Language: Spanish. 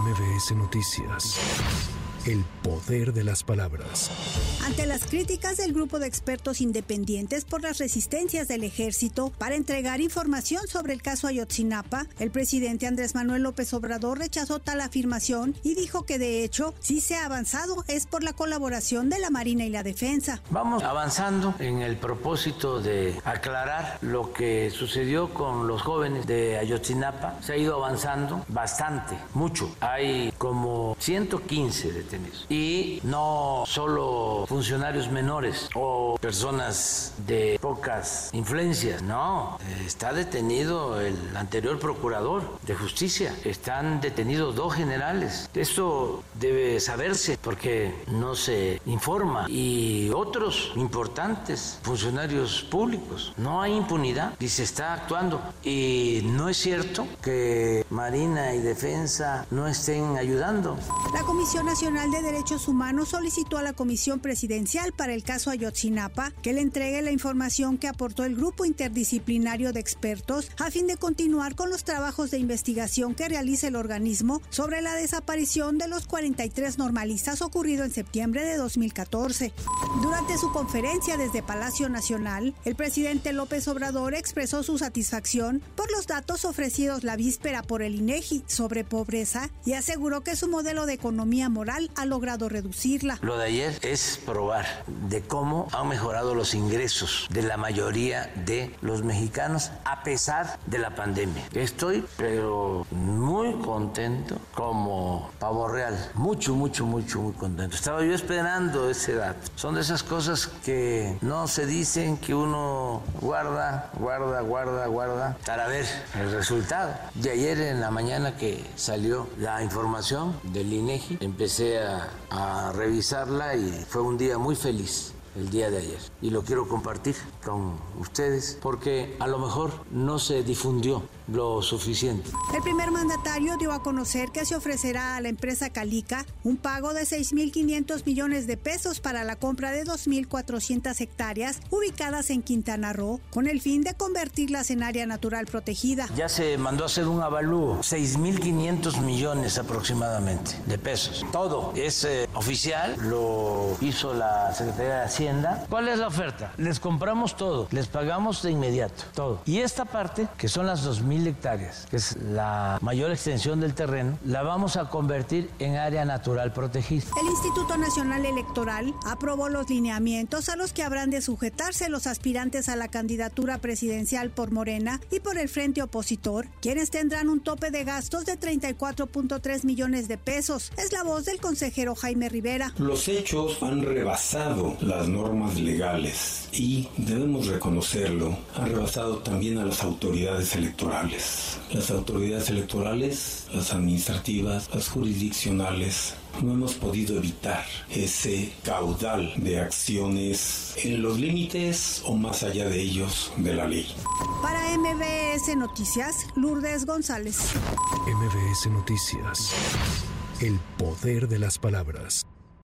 MBS Noticias. El poder de las palabras. Ante las críticas del grupo de expertos independientes por las resistencias del ejército para entregar información sobre el caso Ayotzinapa, el presidente Andrés Manuel López Obrador rechazó tal afirmación y dijo que de hecho, si se ha avanzado es por la colaboración de la Marina y la Defensa. Vamos avanzando en el propósito de aclarar lo que sucedió con los jóvenes de Ayotzinapa. Se ha ido avanzando bastante, mucho. Hay como 115 detenidos y no solo funcionarios menores o personas de pocas influencias, no. Está detenido el anterior procurador de justicia, están detenidos dos generales. Esto debe saberse porque no se informa y otros importantes funcionarios públicos. No hay impunidad y se está actuando. Y no es cierto que Marina y Defensa no estén ayudando. La Comisión Nacional de Derechos Humanos solicitó a la Comisión Presidencial para el caso Ayotzinapa que le entregue la información que aportó el grupo interdisciplinario de expertos a fin de continuar con los trabajos de investigación que realiza el organismo sobre la desaparición de los 43 normalistas ocurrido en septiembre de 2014. Durante su conferencia desde Palacio Nacional, el presidente López Obrador expresó su satisfacción por los datos ofrecidos la víspera por el INEGI sobre pobreza y aseguró que su modelo de economía moral ha logrado reducirla. Lo de ayer es probar de cómo han mejorado los ingresos de la mayoría de los mexicanos a pesar de la pandemia. Estoy pero muy contento como pavo real. Mucho, mucho, mucho, muy contento. Estaba yo esperando ese dato. Son de esas cosas que no se dicen que uno guarda, guarda, guarda, guarda para ver el resultado. De ayer en la mañana que salió la información del INEGI, empecé a a, revisarla y fue un día muy feliz el día de ayer y lo quiero compartir con ustedes porque a lo mejor no se difundió lo suficiente. El primer mandatario dio a conocer que se ofrecerá a la empresa Calica un pago de 6.500 millones de pesos para la compra de 2.400 hectáreas ubicadas en Quintana Roo con el fin de convertirlas en área natural protegida. Ya se mandó a hacer un avalúo, 6.500 millones aproximadamente de pesos. Todo es eh, oficial, lo hizo la Secretaría de Hacienda. ¿Cuál es la oferta? Les compramos todo, les pagamos de inmediato, todo. Y esta parte, que son las 2.000 hectáreas, que es la mayor extensión del terreno, la vamos a convertir en área natural protegida. El Instituto Nacional Electoral aprobó los lineamientos a los que habrán de sujetarse los aspirantes a la candidatura presidencial por Morena y por el Frente Opositor, quienes tendrán un tope de gastos de 34.3 millones de pesos. Es la voz del consejero Jaime Rivera. Los hechos han rebasado las normas legales y debemos reconocerlo, han rebasado también a las autoridades electorales las autoridades electorales, las administrativas, las jurisdiccionales, no hemos podido evitar ese caudal de acciones en los límites o más allá de ellos de la ley. Para MBS Noticias, Lourdes González. MBS Noticias. El poder de las palabras.